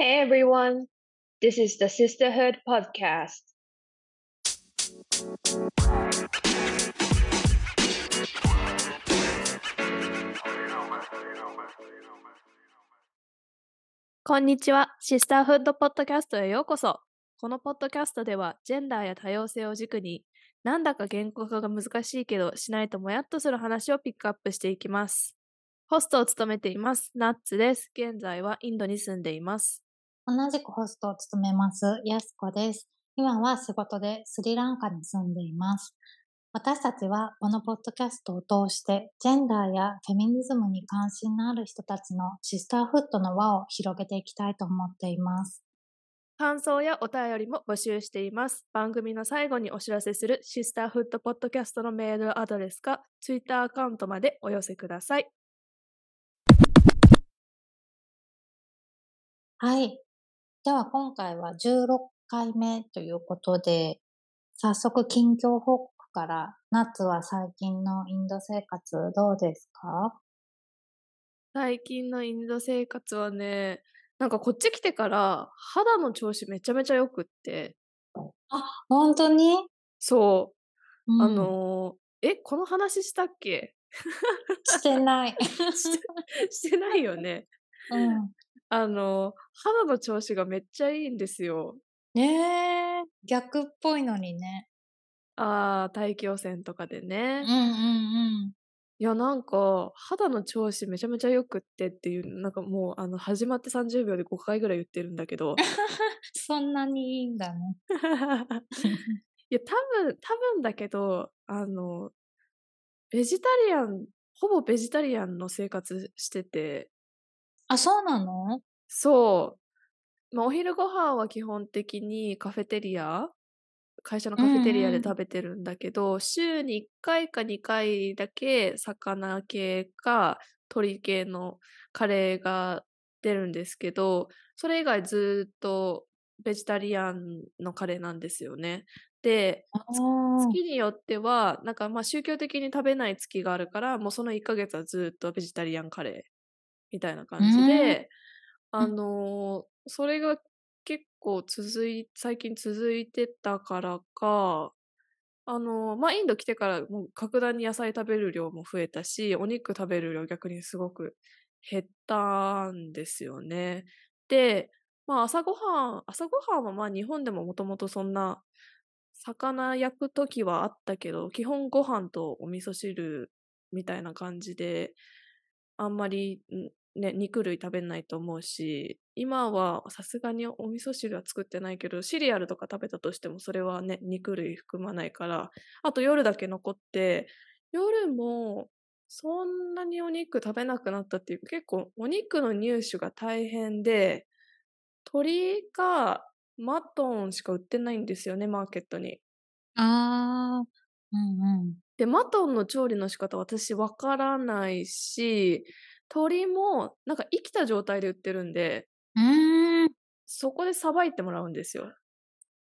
Hey everyone, this is the Sisterhood Podcast. こんにちは。シスターフッドポッドキャストへようこそ。このポッドキャストでは、ジェンダーや多様性を軸に、なんだか言語化が難しいけど、しないともやっとする話をピックアップしていきます。ホストを務めています、ナッツです。現在はインドに住んでいます。同じくホストを務めます、やすこです。今は仕事でスリランカに住んでいます。私たちはこのポッドキャストを通して、ジェンダーやフェミニズムに関心のある人たちのシスターフットの輪を広げていきたいと思っています。感想やお便りも募集しています。番組の最後にお知らせするシスターフッドポッドキャストのメールアドレスか、ツイッターアカウントまでお寄せください。はい。では今回は16回目ということで、早速近況報告から、ナッツは最近のインド生活どうですか？最近のインド生活はね、なんかこっち来てから肌の調子めちゃめちゃ良くって、本当に、そう、あうん。のーえ、この話したっけ？してない。してないよね。うん。あのー肌の調子がめっちゃいいんですよ。ねえ、逆っぽいのにね。ああ、大気汚染とかでね。うんうんうん。いや、なんか、肌の調子めちゃめちゃ良くってっていう、なんかもう、あの、始まって30秒で5回ぐらい言ってるんだけど、そんなにいいんだね。いや、多分、多分だけど、あの、ベジタリアン、ほぼベジタリアンの生活してて、あ、そうなの？そう、まあ、お昼ご飯は基本的にカフェテリア、会社のカフェテリアでうん。うん食べてるんだけど、週に1回か2回だけ魚系か鶏系のカレーが出るんですけど、それ以外ずっとベジタリアンのカレーなんですよね。で、あ月によっては、なんかまあ宗教的に食べない月があるから、もうその1ヶ月はずっとベジタリアンカレーみたいな感じで、あのーそれが結構続い、最近続いてたからか、あのーまあインド来てからもう格段に野菜食べる量も増えたし、お肉食べる量逆にすごく減ったんですよね。で、まあ朝ごはん、朝ごはんはまあ日本でももともとそんな魚焼く時はあったけど、基本ご飯とお味噌汁みたいな感じで、あんまり、ね、肉類食べないと思うし、今はさすがにお味噌汁は作ってないけど、シリアルとか食べたとしてもそれはね、肉類含まないから、あと夜だけ残って、夜もそんなにお肉食べなくなったっていう、結構お肉の入手が大変で、鶏かマトンしか売ってないんですよね、マーケットに。あー、うんうん。で、マトンの調理の仕方私わからないし、鶏もなんか生きた状態で売ってるんで、うーん。そこでさばいてもらうんですよ。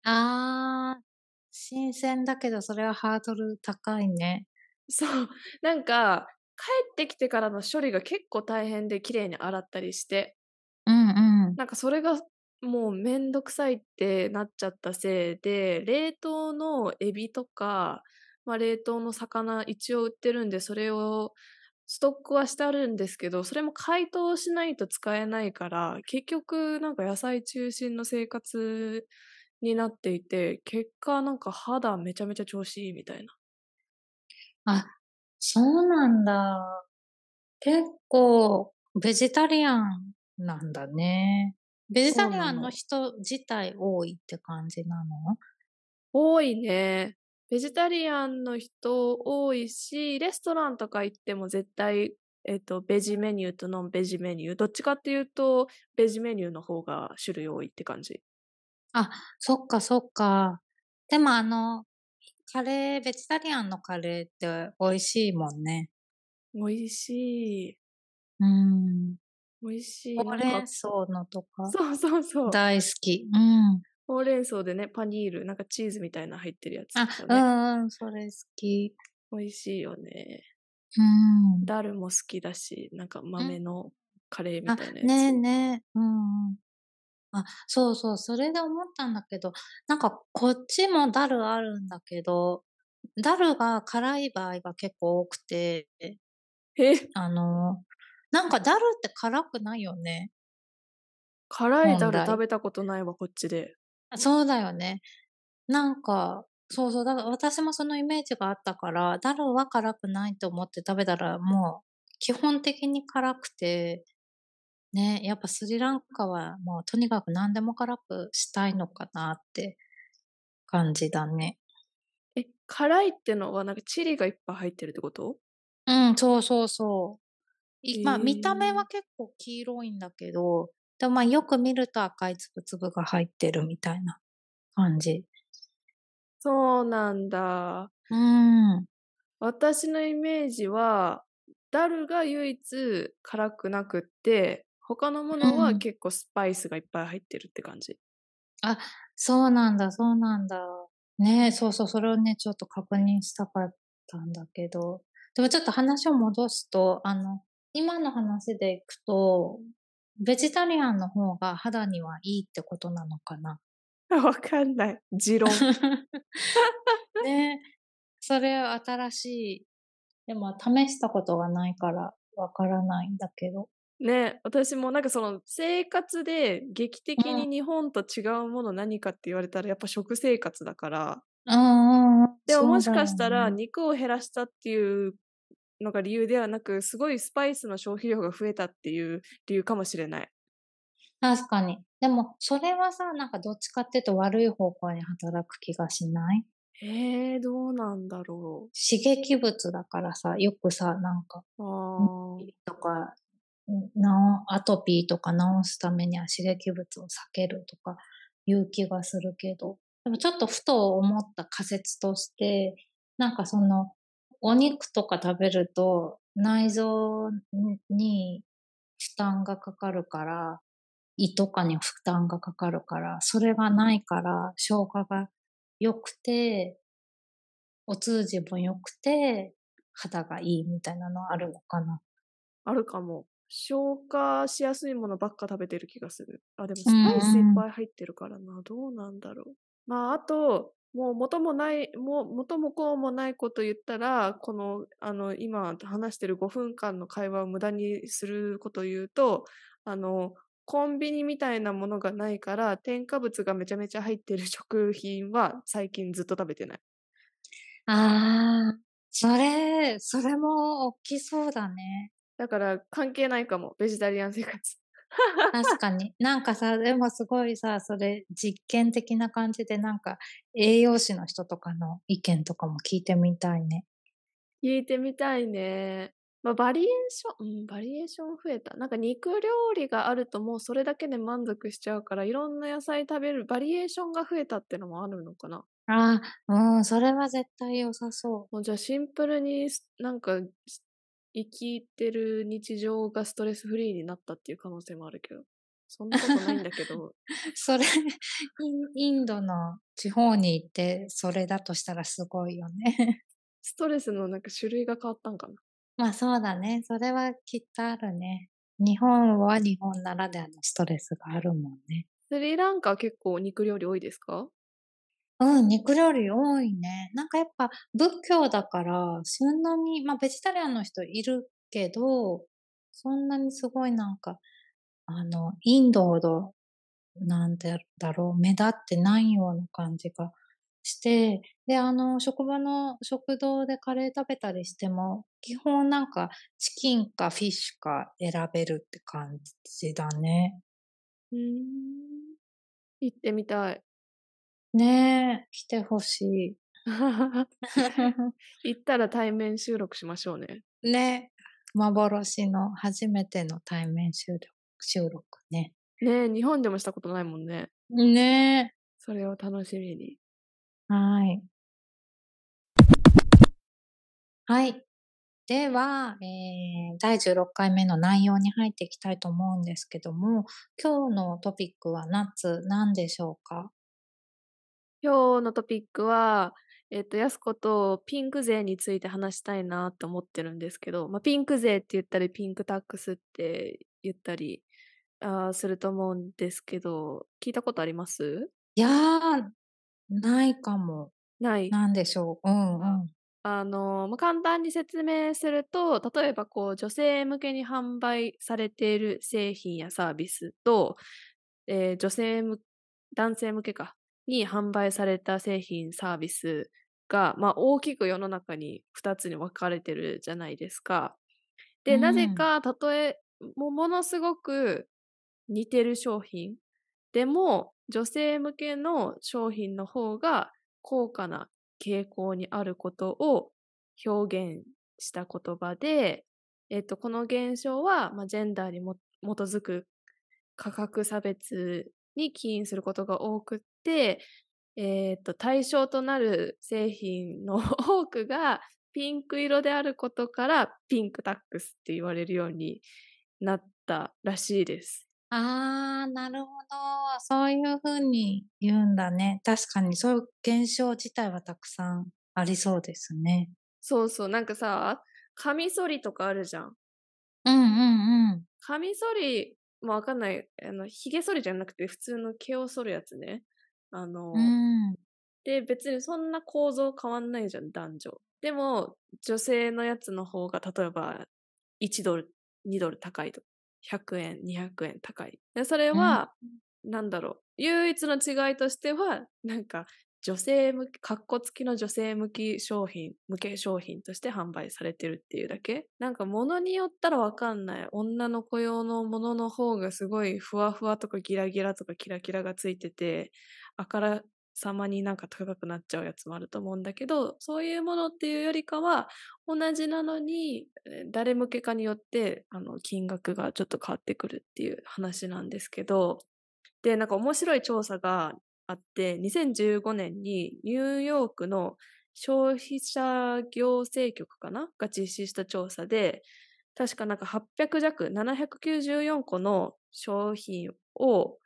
あー、新鮮だけどそれはハードル高いね。そう。なんか、帰ってきてからの処理が結構大変で綺麗に洗ったりして、うんうん。なんかそれがもうめんどくさいってなっちゃったせいで、冷凍のエビとか、まあ、冷凍の魚一応売ってるんで、それをストックはしてあるんですけど、それも解凍しないと使えないから、結局なんか野菜中心の生活になっていて、結果なんか肌めちゃめちゃ調子いいみたいな。あ、そうなんだ。結構、ベジタリアンなんだね。ベジタリアンの人自体多いって感じなの？多いね。ベジタリアンの人多いし、レストランとか行っても絶対、えっと、ベジメニューとノンベジメニュー。どっちかっていうと、ベジメニューの方が種類多いって感じ。あ、そっかそっか。でもあの、カレー、ベジタリアンのカレーって美味しいもんね。美味しい。うん。美味しい。ほうれん草のとか？そうそうそう。大好き。うん。ほうれん草でね、パニール、なんかチーズみたいな入ってるやつね。うんうん、それ好き。美味しいよね。うん。ダルも好きだし、なんか豆のカレーみあたいなやつ。、ねえねえ。うんうん。あ、そうそう、それで思ったんだけど、なんかこっちもダルあるんだけど、ダルが辛い場合が結構多くて、え、あの、なんかダルって辛くないよね？辛いダル食べたことないわ、こっちで。あそうだよね。なんか、そうそう、だから私もそのイメージがあったから、ダルは辛くないと思って食べたらもう基本的に辛くて、ね、やっぱスリランカはもうとにかく何でも辛くしたいのかなって感じだね。え、辛いってのはなんかチリがいっぱい入ってるってこと？うん、そうそうそう。いまあ見た目は結構黄色いんだけど、でもまあよく見ると赤いつぶつぶが入ってるみたいな感じ。そうなんだ。うん。私のイメージは、ダルが唯一辛くなくって、他のものうんは結構スパイスがいっぱい入ってるって感じ。あ、そうなんだ、そうなんだ。ねえそうそう、それをね、ちょっと確認したかったんだけど。でもちょっと話を戻すと、あの、今の話でいくと、ベジタリアンの方が肌にはいいってことなのかな？わかんない。持論。ねえそれは新しい。でも試したことがないからわからないんだけど。ね、私もなんかその生活で劇的うんに日本と違うもの何かって言われたらやっぱ食生活だから。うん。でももしかしたらね肉を減らしたっていうのが理由ではなく、すごいスパイスの消費量が増えたっていう理由かもしれない。確かに。でも、それはさ、なんかどっちかっていうと悪い方向に働く気がしない？えー、どうなんだろ刺激物だからさ、よくさ、なんか、とか、なおアトピーとか治すためには刺激物を避けるとかいう気がするけど、でもちょっとふと思った仮説として、なんかその、お肉とか食べると内臓に負担がかかるから、胃とかに負担がかかるから、それがないから消化が良くて、お通じも良くて、肌がいいみたいなのあるのかな。あるかも。消化しやすいものばっか食べてる気がする。あ、でもスうんパイスいっぱい入ってるからな。どうなんだろう。まあ、あと、もう元もない、もう元もこうもないこと言ったら、この、あの、今話してる5分間の会話を無駄にすることを言うと、あの、コンビニみたいなものがないから、添加物がめちゃめちゃ入ってる食品は最近ずっと食べてない。ああ、それ、それも大きそうだね。だから関係ないかも、ベジタリアン生活。確かに。なんかさ、でもすごいさ、それ実験的な感じでなんか栄養士の人とかの意見とかも聞いてみたいね。聞いてみたいね。まあ、バリエーション、うん、バリエーション増えた。なんか肉料理があるともうそれだけで満足しちゃうから、いろんな野菜食べるバリエーションが増えたってのもあるのかな。ああ、うん、それは絶対良さそもうじゃあシンプルにすなんかす生きてる日常がストレスフリーになったっていう可能性もあるけど。そんなことないんだけど。う。それ、インドの地方に行ってそれだとしたらすごいよね。ストレスのなんか種類が変わったんかな。まあそうだね。それはきっとあるね。日本は日本ならではのストレスがあるもんね。スリランカは結構肉料理多いですか？うん、肉料理多いね。なんかやっぱ仏教だから、そんなに、まあベジタリアンの人いるけど、そんなにすごいなんか、あの、インドほど、なんだろう、目立ってないような感じがして、で、あの、職場の食堂でカレー食べたりしても、基本なんかチキンかフィッシュか選べるって感じだね。うん。行ってみたい。ねえ、来てほしい。行ったら対面収録しましょうね。ね、幻の初めての対面収録収録ね。ねえ、日本でもしたことないもんね。ねそれを楽しみに。はい。はい。では、えー、第16回目の内容に入っていきたいと思うんですけども、今日のトピックは夏何でしょうか？今日のトピックは、えっと、やすことピンク税について話したいなと思ってるんですけど、まあ、ピンク税って言ったり、ピンクタックスって言ったり、あーすると思うんですけど、聞いたことあります？いやー、ないかも。ない？なんでしょう？うんうん。あの、まあ、簡単に説明すると、例えばこう、女性向けに販売されている製品やサービスと、えー女性向、男性向けか、に販売された製品、サービスが、まあ、大きく世の中に2つに分かれてるじゃないですか。で、なぜか、たとえ、もうものすごく似てる商品でも、女性向けの商品の方が高価な傾向にあることを表現した言葉で、えっと、この現象は、まあ、ジェンダーにも基づく価格差別に起因することが多くえっと、対象となる製品の 多くがピンク色であることからピンクタックスって言われるようになったらしいです。あー、なるほど。そういうふうに言うんだね。確かにそういう現象自体はたくさんありそうですね。そうそう、なんかさ、カミソリとかあるじゃん。うんうんうん。カミソリ、まあ、わかんない。あの、髭剃りじゃなくて普通の毛を剃るやつね。あの、うん。で、別にそんな構造変わんないじゃん、男女。でも、女性のやつの方が、例えば、1ドル、2ドル高いと。100円、200円高い。でそれは、なんだろう。唯一の違いとしては、なんか、女性向き、かっこ付きの女性向き商品、向け商品として販売されてるっていうだけ？なんか物によったらわかんない。女の子用のものの方がすごいふわふわとかギラギラとかキラキラがついてて、あからさまになんか高くなっちゃうやつもあると思うんだけど、そういうものっていうよりかは、同じなのに、誰向けかによって、あの、金額がちょっと変わってくるっていう話なんですけど、で、なんか面白い調査があって、2015年にニューヨークの消費者行政局かな？が実施した調査で、確かなんか800弱、794個の商品を、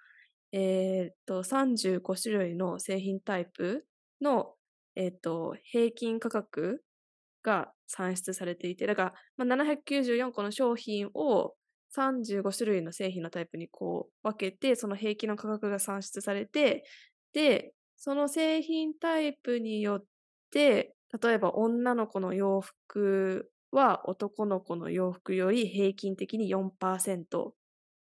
えーっと、35種類の製品タイプの、えーっと、平均価格が算出されていて、だから、まあ、794個の商品を35種類の製品のタイプにこう分けて、その平均の価格が算出されて、で、その製品タイプによって、例えば女の子の洋服は男の子の洋服より平均的に4%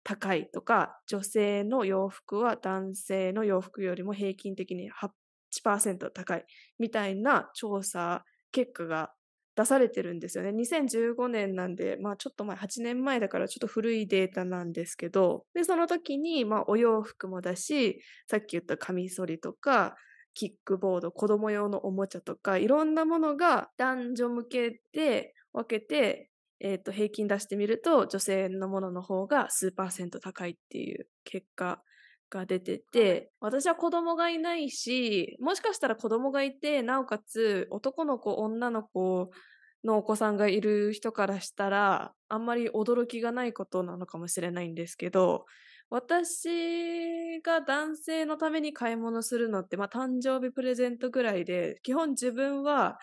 高いとか、女性の洋服は男性の洋服よりも平均的に8%高いみたいな調査結果が出されてるんですよね。2015年なんで、まあちょっと前、8年前だからちょっと古いデータなんですけど、で、その時に、まあお洋服もだし、さっき言ったカミソリとか、キックボード、子供用のおもちゃとか、いろんなものが男女向けで分けて、えっ、と、平均出してみると、女性のものの方が数パーセント高いっていう結果が出てて、私は子供がいないし、もしかしたら子供がいて、なおかつ男の子、女の子のお子さんがいる人からしたら、あんまり驚きがないことなのかもしれないんですけど、私が男性のために買い物するのって、まあ誕生日プレゼントぐらいで、基本自分は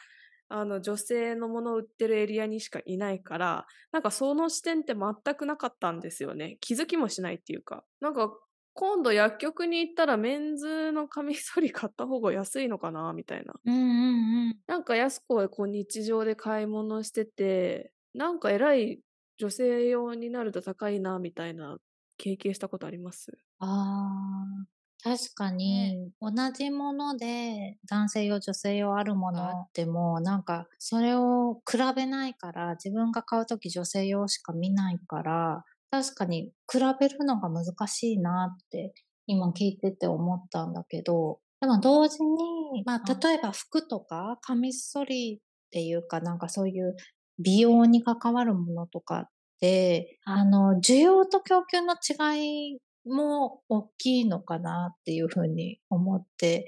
あの女性のものを売ってるエリアにしかいないから、なんかその視点って全くなかったんですよね。気づきもしないっていうか。なんか今度薬局に行ったらメンズのカミソリ買った方が安いのかな？みたいな。うんうんうん。なんか安子はこう日常で買い物してて、なんか偉い女性用になると高いなみたいな経験したことあります？ああ、確かに、同じもので男性用、女性用あるものあっても、なんかそれを比べないから、自分が買うとき女性用しか見ないから、確かに比べるのが難しいなって今聞いてて思ったんだけど、でも同時に、まあ例えば服とかカミソリっていうかなんかそういう美容に関わるものとかって、あの、需要と供給の違いも大きいのかなっていうふうに思って、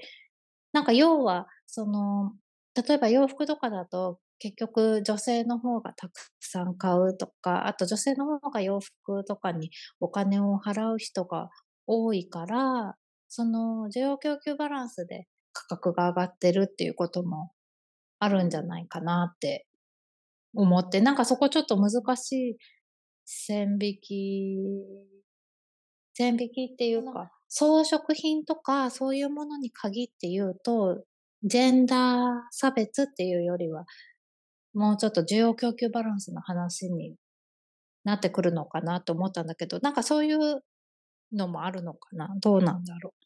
なんか要は、その、例えば洋服とかだと結局女性の方がたくさん買うとか、あと女性の方が洋服とかにお金を払う人が多いから、その需要供給バランスで価格が上がってるっていうこともあるんじゃないかなって思って、なんかそこちょっと難しい線引き全引きっていうか、装飾品とかそういうものに限って言うと、ジェンダー差別っていうよりは、もうちょっと需要供給バランスの話になってくるのかなと思ったんだけど、なんかそういうのもあるのかな？どうなんだろう？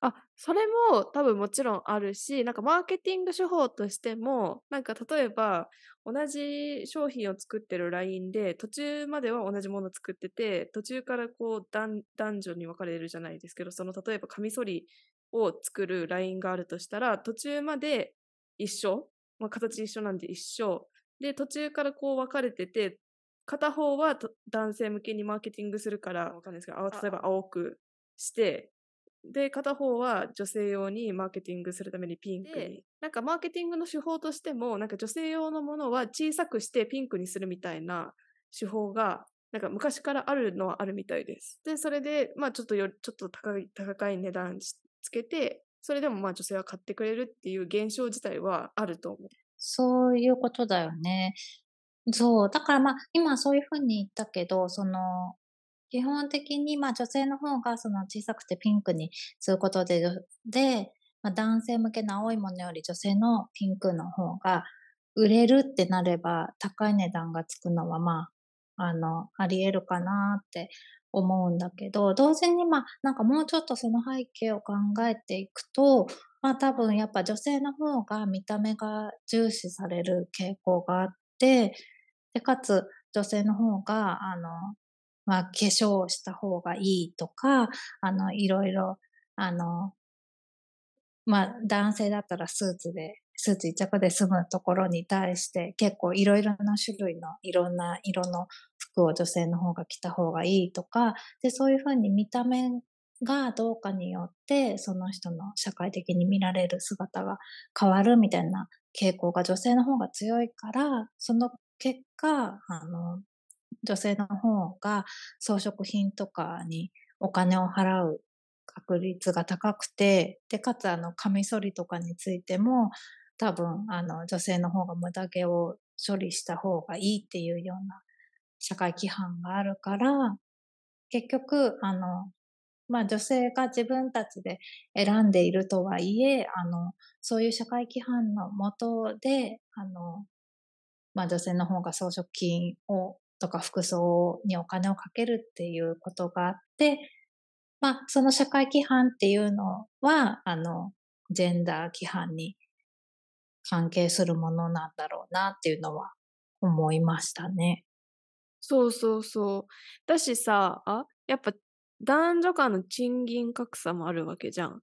あ、それも多分もちろんあるし、なんかマーケティング手法としても、なんか例えば同じ商品を作ってるラインで途中までは同じもの作ってて、途中からこう男男女に分かれるじゃないですけど、その例えばカミソリを作るラインがあるとしたら、途中まで一緒、まあ、形一緒なんで一緒。で、途中からこう分かれてて、片方は男性向けにマーケティングするから、わかんないですけど、例えば青くして、で、片方は女性用にマーケティングするためにピンクに。なんかマーケティングの手法としても、なんか女性用のものは小さくしてピンクにするみたいな手法が、なんか昔からあるのはあるみたいです。で、それで、まあちょっとよ、ちょっと高い、高い値段つけて、それでもまあ女性は買ってくれるっていう現象自体はあると思う。そういうことだよね。そう。だからまあ、今そういうふうに言ったけど、その、基本的に、まあ女性の方がその小さくてピンクにすることで、で、まあ、男性向けの青いものより女性のピンクの方が売れるってなれば高い値段がつくのはまあ、あの、あり得るかなって思うんだけど、同時にまあなんかもうちょっとその背景を考えていくと、まあ多分やっぱ女性の方が見た目が重視される傾向があって、で、かつ女性の方が、あの、まあ、化粧をした方がいいとか、あの、いろいろ、あの、まあ、男性だったらスーツで、スーツ一着で済むところに対して結構いろいろな種類のいろんな色の服を女性の方が着た方がいいとか、で、そういうふうに見た目がどうかによってその人の社会的に見られる姿が変わるみたいな傾向が女性の方が強いから、その結果、あの、女性の方が装飾品とかにお金を払う確率が高くて、で、かつあの、カミソリとかについても、多分、あの、女性の方が無駄毛を処理した方がいいっていうような社会規範があるから、結局、あの、まあ女性が自分たちで選んでいるとはいえ、あの、そういう社会規範のもとで、あの、まあ女性の方が装飾品をとか服装にお金をかけるっていうことがあって、まあ、その社会規範っていうのは、あの、ジェンダー規範に関係するものなんだろうなっていうのは思いましたね。そうそうそう。だしさ、あやっぱ男女間の賃金格差もあるわけじゃん。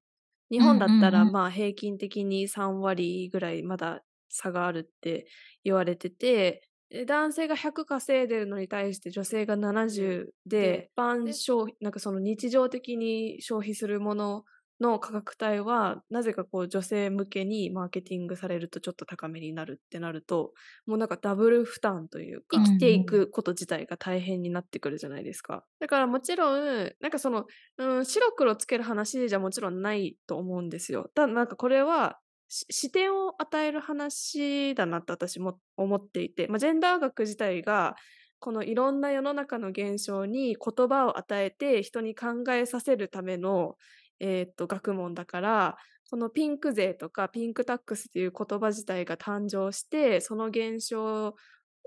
日本だったらまあ平均的に3割ぐらいまだ差があるって言われてて、男性が100稼いでるのに対して女性が70で、一般消費、なんかその日常的に消費するものの価格帯は、なぜかこう女性向けにマーケティングされるとちょっと高めになるってなると、もうなんかダブル負担というか、生きていくこと自体が大変になってくるじゃないですか。だからもちろん、なんかその、うん、白黒つける話じゃもちろんないと思うんですよ。ただなんかこれは視点を与える話だなって私も思っていて、まあ、ジェンダー学自体がこのいろんな世の中の現象に言葉を与えて人に考えさせるための、えー、っと学問だからこのピンク税とかピンクタックスっていう言葉自体が誕生してその現象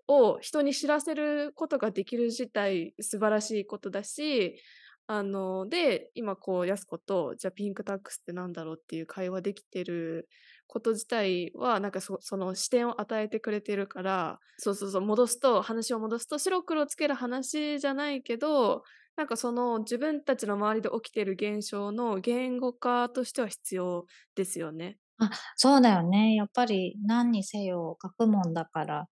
を人に知らせることができる自体素晴らしいことだしあので今こうやす子とじゃあピンクタックスってなんだろうっていう会話できてること自体はなんかその視点を与えてくれてるからそうそうそう戻すと話を戻すと白黒つける話じゃないけどなんかその自分たちの周りで起きてる現象の言語化としては必要ですよね。あそうだよね。やっぱり何にせよ学問だから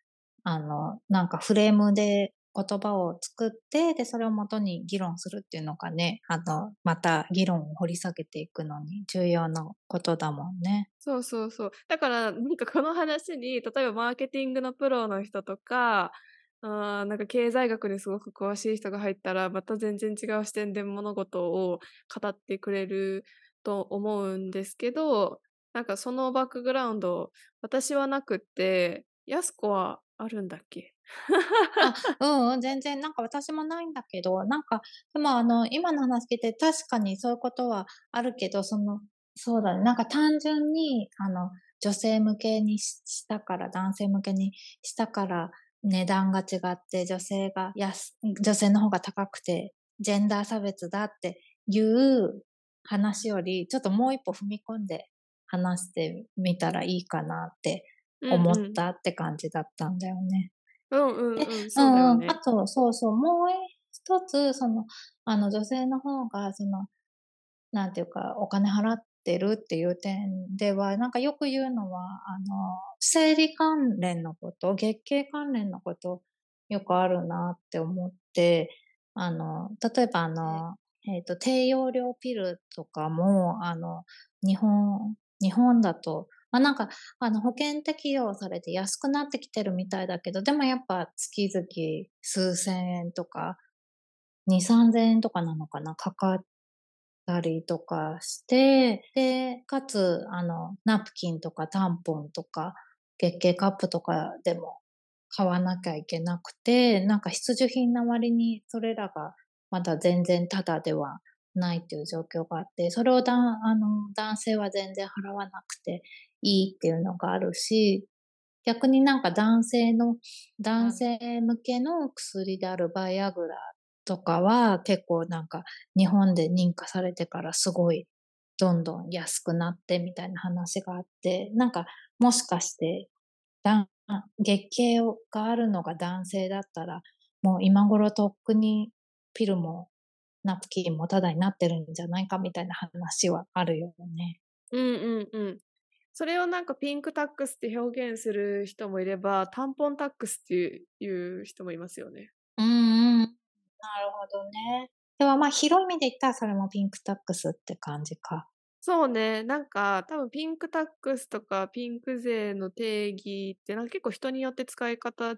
あのなんかフレームで言葉を作って、で、それをもとに議論するっていうのがね、あの、また議論を掘り下げていくのに重要なことだもんね。そうそうそう。だから、なんかこの話に、例えばマーケティングのプロの人とか、あなんか経済学にすごく詳しい人が入ったら、また全然違う視点で物事を語ってくれると思うんですけど、なんかそのバックグラウンド、私はなくって、やす子はあるんだっけ？あ、うんうん、全然、なんか私もないんだけど、なんか、でもあの、今の話聞いて確かにそういうことはあるけど、その、そうだね、なんか単純に、あの、女性向けにしたから、男性向けにしたから、値段が違って、女性が安、女性の方が高くて、ジェンダー差別だっていう話より、ちょっともう一歩踏み込んで話してみたらいいかなって思ったって感じだったんだよね。うんうんうん。あと、そうそう、もう一つ、その、あの、女性の方が、その、なんていうか、お金払ってるっていう点では、なんかよく言うのは、あの、生理関連のこと、月経関連のこと、よくあるなって思って、あの、例えばあの、えっ、ー、と、低用量ピルとかも、あの、日本、日本だと、まあなんか、あの、保険適用されて安くなってきてるみたいだけど、でもやっぱ月々数千円とか、2、3000円とかなのかな、かかったりとかして、で、かつ、あの、ナプキンとかタンポンとか、月経カップとかでも買わなきゃいけなくて、なんか必需品な割にそれらがまだ全然タダではないっていう状況があって、それをだあの男性は全然払わなくていいっていうのがあるし、逆になんか男性の、男性向けの薬であるバイアグラとかは結構なんか日本で認可されてからすごいどんどん安くなってみたいな話があって、なんかもしかして月経があるのが男性だったらもう今頃とっくにピルもナプキンもタダになってるんじゃないかみたいな話はあるよね。うんうんうん。それをなんかピンクタックスって表現する人もいれば、タンポンタックスっていう人もいますよね。なるほどね。ではまあ広い意味で言ったらそれもピンクタックスって感じか。そうね。なんか多分ピンクタックスとかピンク税の定義ってなんか結構人によって使い方違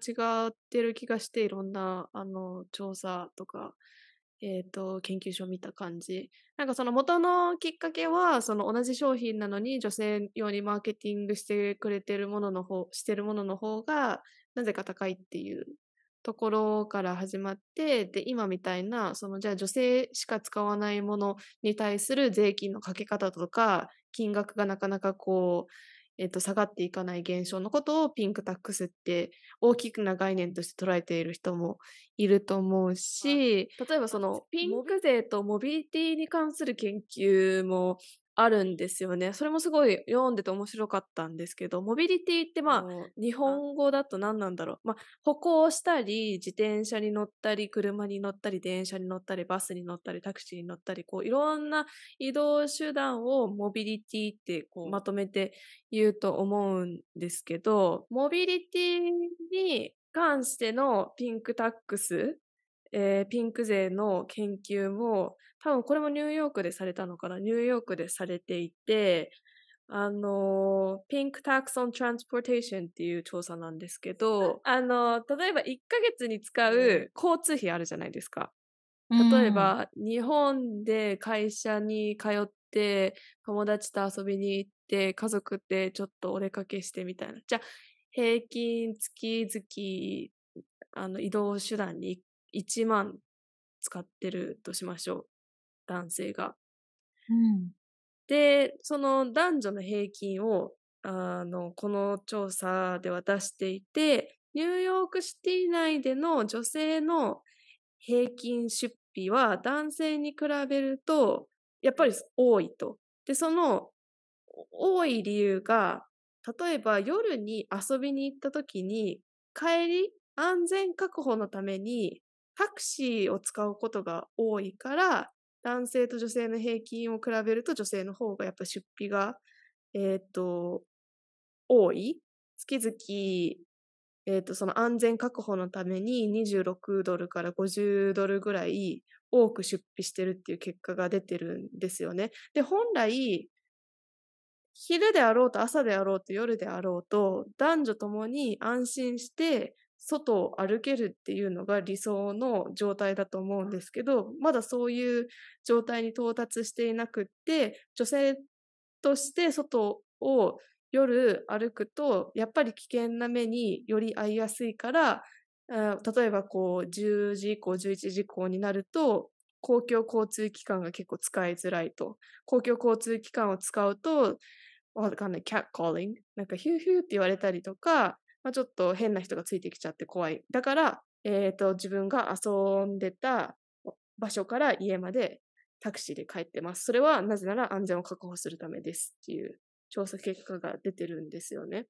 ってる気がしていろんなあの調査とかえっ、ー、と、研究所を見た感じ。なんかその元のきっかけは、その同じ商品なのに女性用にマーケティングしてくれてるものの方、してるものの方が、なぜか高いっていうところから始まって、で、今みたいな、そのじゃあ女性しか使わないものに対する税金のかけ方とか、金額がなかなかこう、えっと、下がっていかない現象のことをピンクタックスって大きな概念として捉えている人もいると思うし、例えばそのピンク税とモビリティに関する研究もあるんですよね。それもすごい読んでて面白かったんですけど、モビリティってまあ、日本語だと何なんだろう。まあ、歩行したり、自転車に乗ったり、車に乗ったり、電車に乗ったり、バスに乗ったり、タクシーに乗ったり、こう、いろんな移動手段をモビリティってこうまとめて言うと思うんですけど、モビリティに関しての pink tax えー、ピンク税の研究も、多分これもニューヨークでされたのかなニューヨークでされていて、あの、 pink tax on transportation っていう調査なんですけど、あの、例えば1ヶ月に使う交通費あるじゃないですか。例えば、日本で会社に通って、友達と遊びに行って、家族でちょっとお出かけしてみたいな。じゃあ、平均月々、あの、移動手段に1万使ってるとしましょう。男性が。うん、で、その男女の平均を、あの、この調査では出していて、ニューヨークシティ内での女性の平均出費は男性に比べると、やっぱり多いと。で、その多い理由が、例えば夜に遊びに行った時に、帰り、安全確保のためにタクシーを使うことが多いから、男性と女性の平均を比べると女性の方がやっぱ出費が、えっ、ー、と、多い。月々、えっ、ー、と、その安全確保のために26ドルから50ドルぐらい多く出費してるっていう結果が出てるんですよね。で、本来、昼であろうと朝であろうと夜であろうと男女ともに安心して外を歩けるっていうのが理想の状態だと思うんですけど、まだそういう状態に到達していなくって、女性として外を夜歩くと、やっぱり危険な目により遭いやすいから、例えばこう10時以降、11時以降になると、公共交通機関が結構使いづらいと。公共交通機関を使うと、わかんない、キャットコーリング、なんかヒューヒューって言われたりとか、まあ、ちょっと変な人がついてきちゃって怖い。だから、えっ、と、自分が遊んでた場所から家までタクシーで帰ってます。それはなぜなら安全を確保するためですっていう調査結果が出てるんですよね。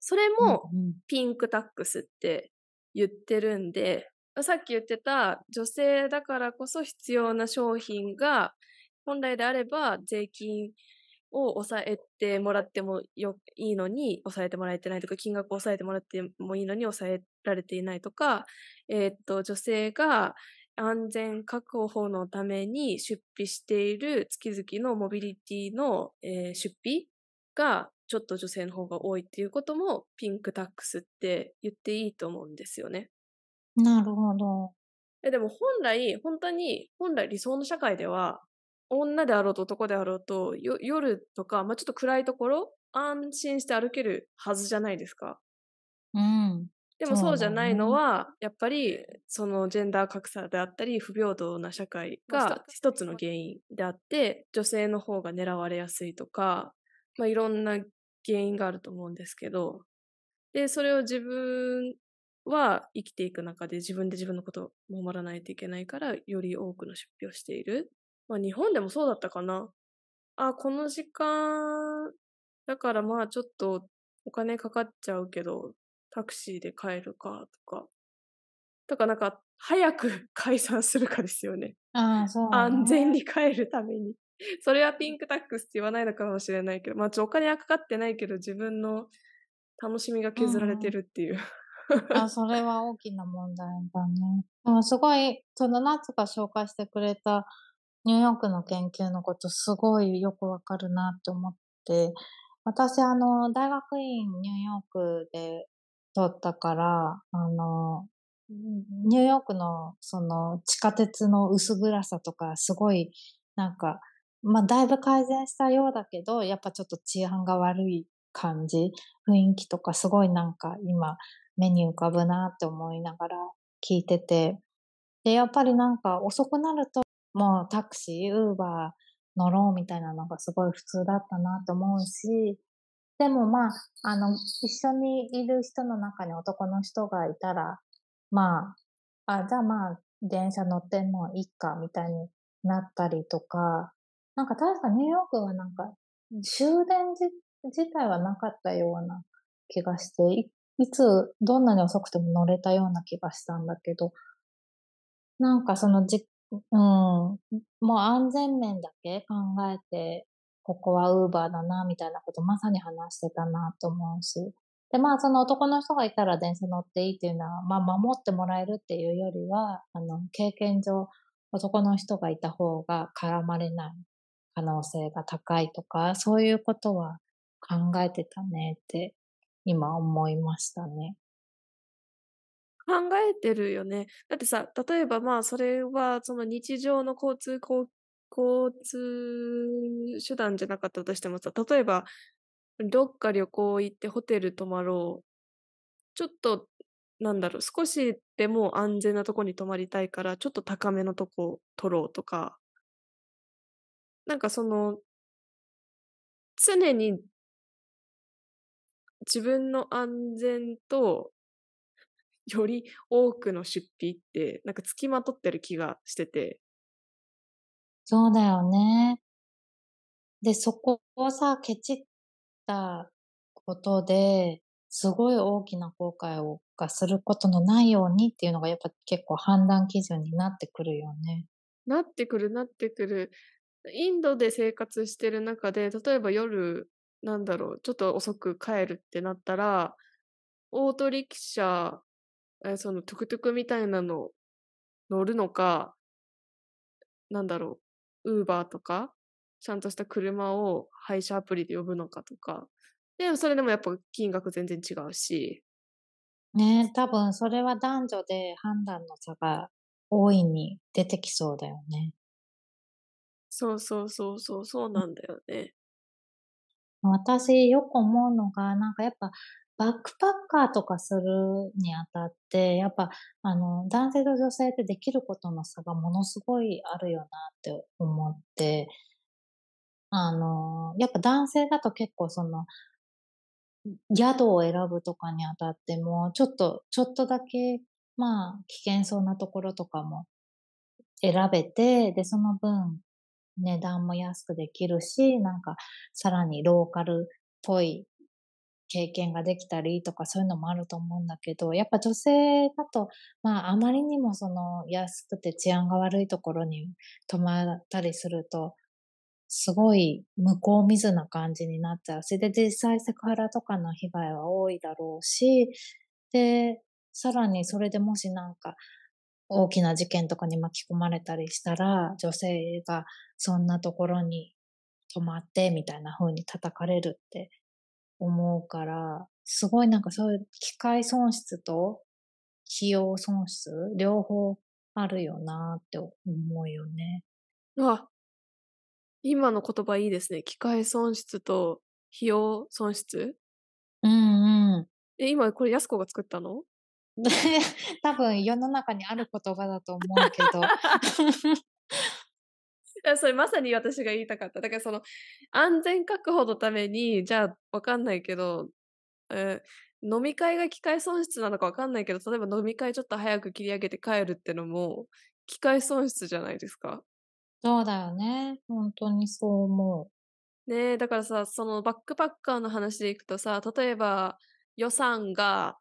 それもピンクタックスって言ってるんで、さっき言ってた女性だからこそ必要な商品が本来であれば税金を抑えてもらってもよいいのに抑えてもらえてないとか金額を抑えてもらってもいいのに抑えられていないとか、えーっと女性が安全確保のために出費している月々のモビリティの、えー出費がちょっと女性の方が多いっていうこともピンクタックスって言っていいと思うんですよね。なるほど。えでも本来、本当に、本来理想の社会では、女であろうと男であろうと、よ夜とか、まあ、ちょっと暗いところ、安心して歩けるはずじゃないですか。うん。でもそうじゃないねのは、やっぱり、そのジェンダー格差であったり、不平等な社会が一つの原因であって、女性の方が狙われやすいとか、まあ、いろんな原因があると思うんですけど、で、それを自分は生きていく中で自分で自分のことを守らないといけないから、より多くの出費をしている。まあ、日本でもそうだったかな。あ、この時間、だからまあちょっとお金かかっちゃうけど、タクシーで帰るかとか。とかなんか、早く 解散するかですよね。ああ、そう、ね。安全に帰るために。それはピンクタックスって言わないのかもしれないけど、まあちょお金はかかってないけど、自分の楽しみが削られてるっていう。あ、それは大きな問題だね。でもすごい、その夏が紹介してくれたニューヨークの研究のことすごいよくわかるなって思って、私あの、大学院ニューヨークで取ったから、あの、ニューヨークのその地下鉄の薄暗さとかすごいなんか、まあだいぶ改善したようだけど、やっぱちょっと治安が悪い感じ、雰囲気とかすごいなんか今目に浮かぶなって思いながら聞いてて。で、やっぱりなんか遅くなるともうタクシー、ウーバー乗ろうみたいなのがすごい普通だったなと思うし、でもまあ、あの、一緒にいる人の中に男の人がいたら、まあ、あ、じゃあまあ、電車乗ってんのいいか、みたいになったりとか、なんか確かニューヨークはなんか、終電自体はなかったような気がして、いいつ、どんなに遅くても乗れたような気がしたんだけど、なんかそのじ、うん、もう安全面だけ考えて、ここはウーバーだな、みたいなことまさに話してたなと思うし。で、まあその男の人がいたら電車乗っていいっていうのは、まあ守ってもらえるっていうよりは、あの、経験上男の人がいた方が絡まれない可能性が高いとか、そういうことは考えてたねって今思いましたね。考えてるよね。だってさ、例えばまあそれはその日常の交通、交通手段じゃなかったとしてもさ、例えばどっか旅行行ってホテル泊まろう。ちょっと、なんだろう、少しでも安全なとこに泊まりたいから、ちょっと高めのとこ取ろうとか。なんかその、常に自分の安全とより多くの出費って、なんか付きまとってる気がしてて。そうだよね。で、そこをさ、ケチったことで、すごい大きな後悔をがすることのないようにっていうのがやっぱ結構判断基準になってくるよね。なってくる、なってくる。インドで生活してる中で、例えば夜、なんだろう、ちょっと遅く帰るってなったら、オートリキシャ、えそのトゥクトゥクみたいなの乗るのか、なんだろう、ウーバーとか、ちゃんとした車を配車アプリで呼ぶのかとか。で、それでもやっぱ金額全然違うし。ね多分それは男女で判断の差が大いに出てきそうだよね。そうそうそうそう、そうなんだよね。私よく思うのが、なんかやっぱバックパッカーとかするにあたって、やっぱあの男性と女性ってできることの差がものすごいあるよなって思って、あの、やっぱ男性だと結構その、宿を選ぶとかにあたっても、ちょっと、ちょっとだけ、まあ、危険そうなところとかも選べて、で、その分、値段も安くできるし、なんか、さらにローカルっぽい経験ができたりとかそういうのもあると思うんだけど、やっぱ女性だと、まああまりにもその安くて治安が悪いところに泊まったりすると、すごい向こう見ずな感じになっちゃうし、で実際セクハラとかの被害は多いだろうし、で、さらにそれでもしなんか大きな事件とかに巻き込まれたりしたら、女性がそんなところに泊まってみたいな風に叩かれるって思うから、すごいなんかそういう機械損失と費用損失、両方あるよなって思うよね。あ、今の言葉いいですね。機械損失と費用損失？うんうん。え、今これ安子が作ったの？多分世の中にある言葉だと思うけど。や、それまさに私が言いたかった。だからその、安全確保のために、じゃあ、わかんないけど、えー、飲み会が機械損失なのかわかんないけど、例えば飲み会ちょっと早く切り上げて帰るってのも、機械損失じゃないですか。そうだよね。本当にそう思う。ねえ、だからさ、そのバックパッカーの話でいくとさ、例えば予算が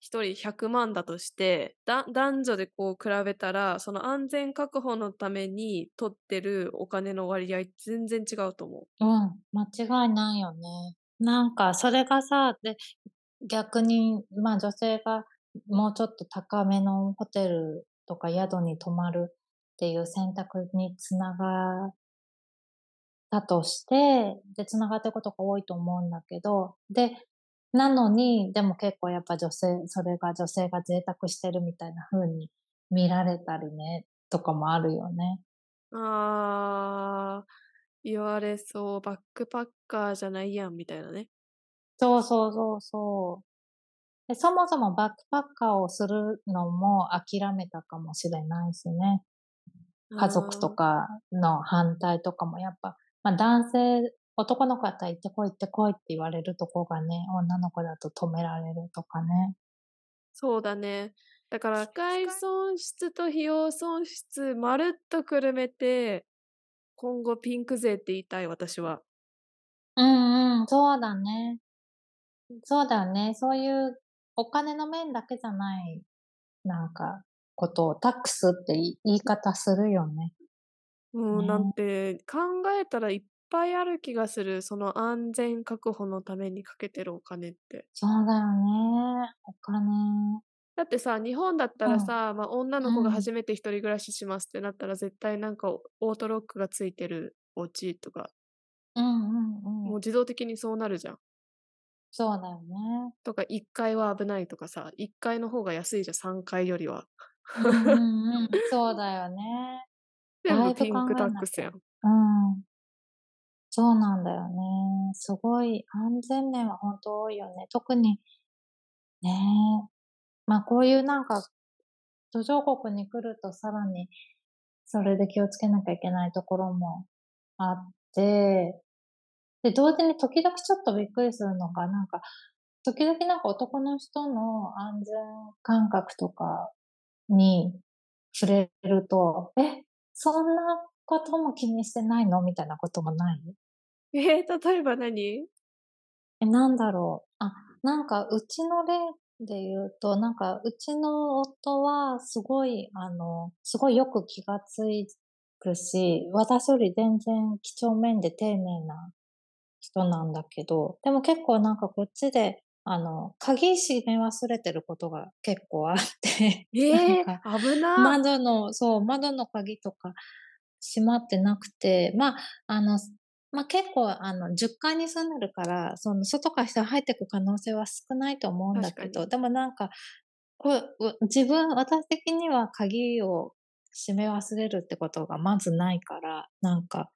1人100万だとして、男女でこう比べたら、その安全確保のために取ってるお金の割合全然違うと思う。うん、間違いないよね。なんか、それがさ、で、逆に、まあ女性がもうちょっと高めのホテルとか宿に泊まるっていう選択につながったとして、で、つながってることが多いと思うんだけど、で、なのに、でも結構やっぱ女性、それが女性が贅沢してるみたいな風に見られたりね、とかもあるよね。あー、言われそう、バックパッカーじゃないやん、みたいなね。そうそうそうそう。でそもそもバックパッカーをするのも諦めたかもしれないしね。家族とかの反対とかもやっぱ、まあ男性男の子だったら行ってこい行ってこいって言われるとこがね、女の子だと止められるとかね。そうだね。だから、機械損失と費用損失、まるっとくるめて、今後ピンク税って言いたい、私は。うんうん、そうだね。そうだよね。そういうお金の面だけじゃない、なんか、ことをタックスって言い方するよね。うん、ね、なんて考えたらいっぱいある気がする。その安全確保のためにかけてるお金って。そうだよね。お金。だってさ、日本だったらさ、うん、まあ、女の子が初めて一人暮らししますってなったら、絶対なんかオートロックがついてるお家とか、うんうんうん。もう自動的にそうなるじゃん。そうだよね。とか、1階は危ないとかさ、1階の方が安いじゃん、3階よりは。うんうんうん、そうだよね。全部ピンクタックスやん。うん。そうなんだよね。すごい安全面は本当多いよね。特に、ね。まあこういうなんか、途上国に来るとさらに、それで気をつけなきゃいけないところもあって、で、同時に時々ちょっとびっくりするのが、なんか、時々なんか男の人の安全感覚とかに触れると、え、そんなことも気にしてないの？みたいなこともない？えー、例えば何？え、なんだろう。あ、なんか、うちの例で言うと、なんか、うちの夫は、すごい、あの、すごいよく気がつくし、私より全然几帳面で丁寧な人なんだけど、でも結構なんかこっちで、あの、鍵閉め忘れてることが結構あってええー、危な窓の、そう、窓の鍵とか閉まってなくて、まあ、あの、まあ、結構、あの、10階に住んでるから、その、外から人が入ってく可能性は少ないと思うんだけど、でもなんか、これ、自分、私的には鍵を閉め忘れるってことがまずないから、なんか、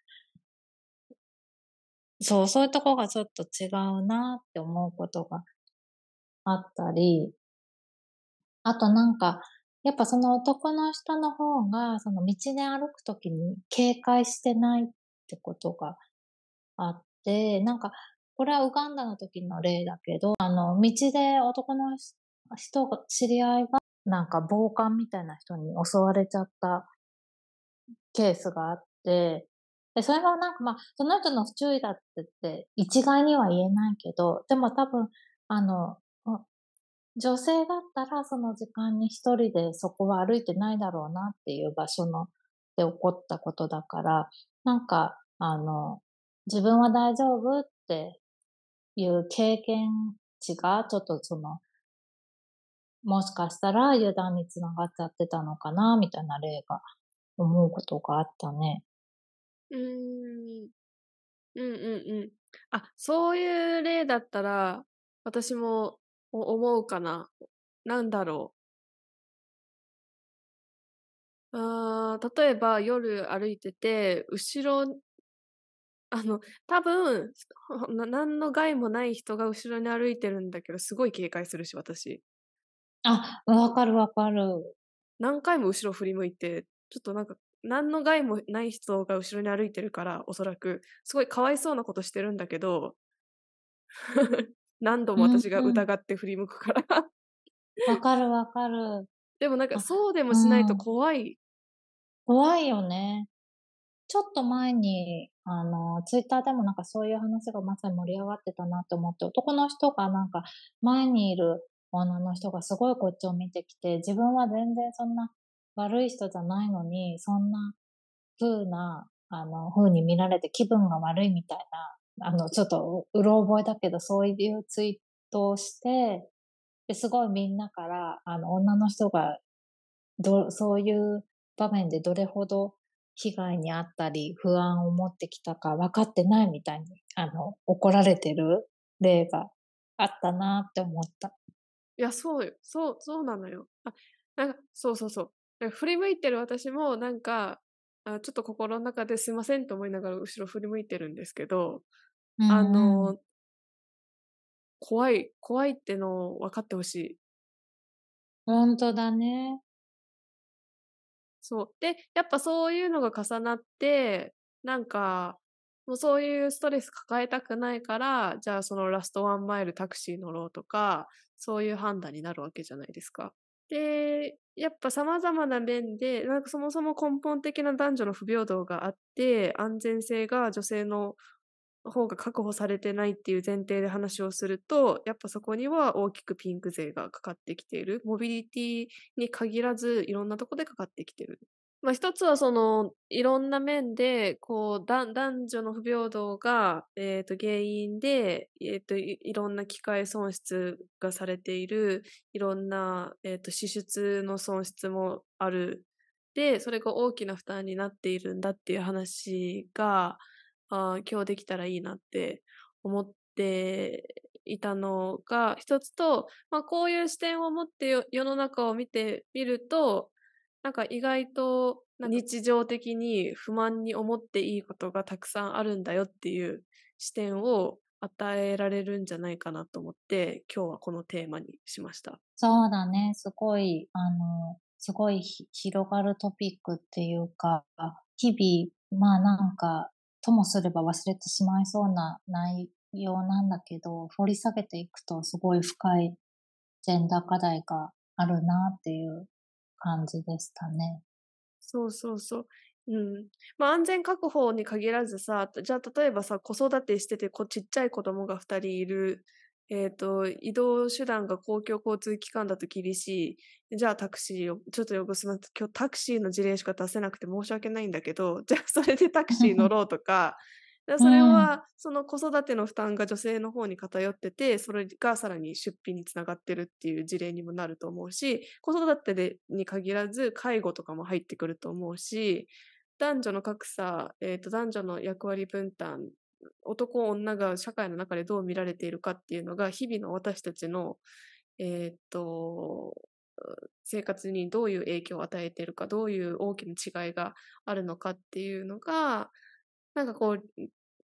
そう、そういうとこがちょっと違うなって思うことがあったり、あとなんか、やっぱその男の人の方が、その道で歩くときに警戒してないってことがあって、なんか、これはウガンダの時の例だけど、あの、道で男の人が、知り合いが、なんか暴漢みたいな人に襲われちゃったケースがあって、で、それがなんかまあ、その人の不注意だってって、一概には言えないけど、でも多分、あの、女性だったらその時間に一人でそこは歩いてないだろうなっていう場所ので起こったことだから、なんか、あの、自分は大丈夫っていう経験値がちょっとその、もしかしたら油断につながっちゃってたのかな、みたいな例が思うことがあったね。うーん。うんうんうん。あ、そういう例だったら、私も思うかな。なんだろう。あ例えば夜歩いてて、後ろ、あの、多分、何の害もない人が後ろに歩いてるんだけど、すごい警戒するし、私。あ、わかるわかる。何回も後ろ振り向いて、ちょっとなんか、何の害もない人が後ろに歩いてるから、おそらく、すごいかわいそうなことしてるんだけど、何度も私が疑って振り向くから。わかるわかる。でもなんかそうでもしないと怖い。怖いよね。ちょっと前に、あの、ツイッターでもなんかそういう話がまさに盛り上がってたなって思って、男の人がなんか前にいる女の人がすごいこっちを見てきて、自分は全然そんな悪い人じゃないのに、そんな風な、あの、風に見られて気分が悪いみたいなあの、ちょっと、うろ覚えだけど、そういうツイートをして、ですごいみんなから、あの、女の人が、ど、そういう場面でどれほど被害にあったり、不安を持ってきたか分かってないみたいに、あの、怒られてる例があったなって思った。いや、そうよ。そう、そうなのよ。あ、なんか、そうそうそう。振り向いてる私も、なんか、あちょっと心の中ですいませんと思いながら後ろ振り向いてるんですけど、あの、怖い、怖いってのを分かってほしい。本当だね。そう。で、やっぱそういうのが重なって、なんか、もうそういうストレス抱えたくないから、じゃあそのラストワンマイルタクシー乗ろうとか、そういう判断になるわけじゃないですか。で、やっぱ様々な面で、なんかそもそも根本的な男女の不平等があって、安全性が女性の方が確保されてないっていう前提で話をすると、やっぱそこには大きくピンク税がかかってきている。モビリティに限らず、いろんなとこでかかってきてる。まあ、一つはその、いろんな面で、こう、男女の不平等が、えっ、ー、と、原因で、えっ、ー、とい、いろんな機械損失がされている、いろんな、えっ、ー、と、支出の損失もある。で、それが大きな負担になっているんだっていう話が、あ今日できたらいいなって思っていたのが一つと、まあ、こういう視点を持って世の中を見てみると、なんか意外と日常的に不満に思っていいことがたくさんあるんだよっていう視点を与えられるんじゃないかなと思って今日はこのテーマにしました。そうだね。すごい、あの、すごい広がるトピックっていうか、日々、まあなんかともすれば忘れてしまいそうな内容なんだけど、掘り下げていくとすごい深いジェンダー課題があるなっていう感じでしたね。そうそうそう。うん。まあ安全確保に限らずさ、じゃあ例えばさ、子育てしててこちっちゃい子供が2人いるえっ、ー、と、移動手段が公共交通機関だと厳しい。じゃあタクシーを、ちょっとよくすみません。今日タクシーの事例しか出せなくて申し訳ないんだけど、じゃあそれでタクシー乗ろうとか、それは、その子育ての負担が女性の方に偏ってて、それがさらに出費につながってるっていう事例にもなると思うし、子育てでに限らず介護とかも入ってくると思うし、男女の格差、えーと男女の役割分担男女が社会の中でどう見られているかっていうのが日々の私たちの、えー、っと生活にどういう影響を与えているかどういう大きな違いがあるのかっていうのがなんかこう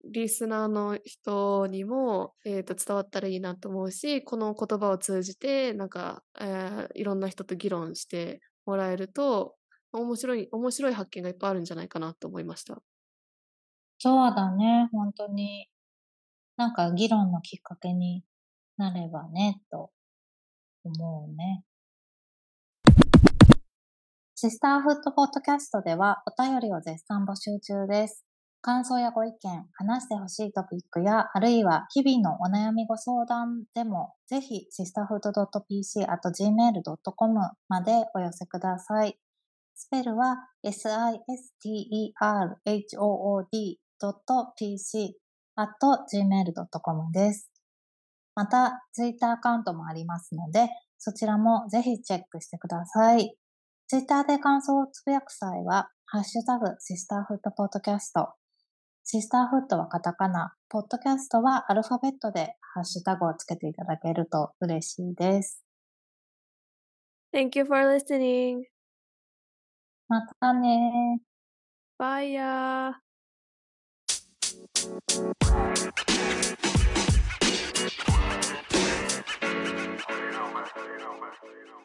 リスナーの人にも、えーと伝わったらいいなと思うし、この言葉を通じて、なんか、えーいろんな人と議論してもらえると、面白い、面白い発見がいっぱいあるんじゃないかなと思いました。そうだね、本当に。なんか議論のきっかけになればね、と思うね。シスターフットポッドキャストではお便りを絶賛募集中です。感想やご意見、話してほしいトピックや、あるいは日々のお悩みご相談でも、ぜひ sisterhood.pc gmail.com までお寄せください。スペルは sisterhood gmail.com です。また、ツイッターアカウントもありますので、そちらもぜひチェックしてください。ツイッターで感想をつぶやく際は、ハッシュタグ、シスターフットポッドキャスト。シスターフットはカタカナ、ポッドキャストはアルファベットでハッシュタグをつけていただけると嬉しいです。Thank you for listening. またね Bye やー。You know, man. You.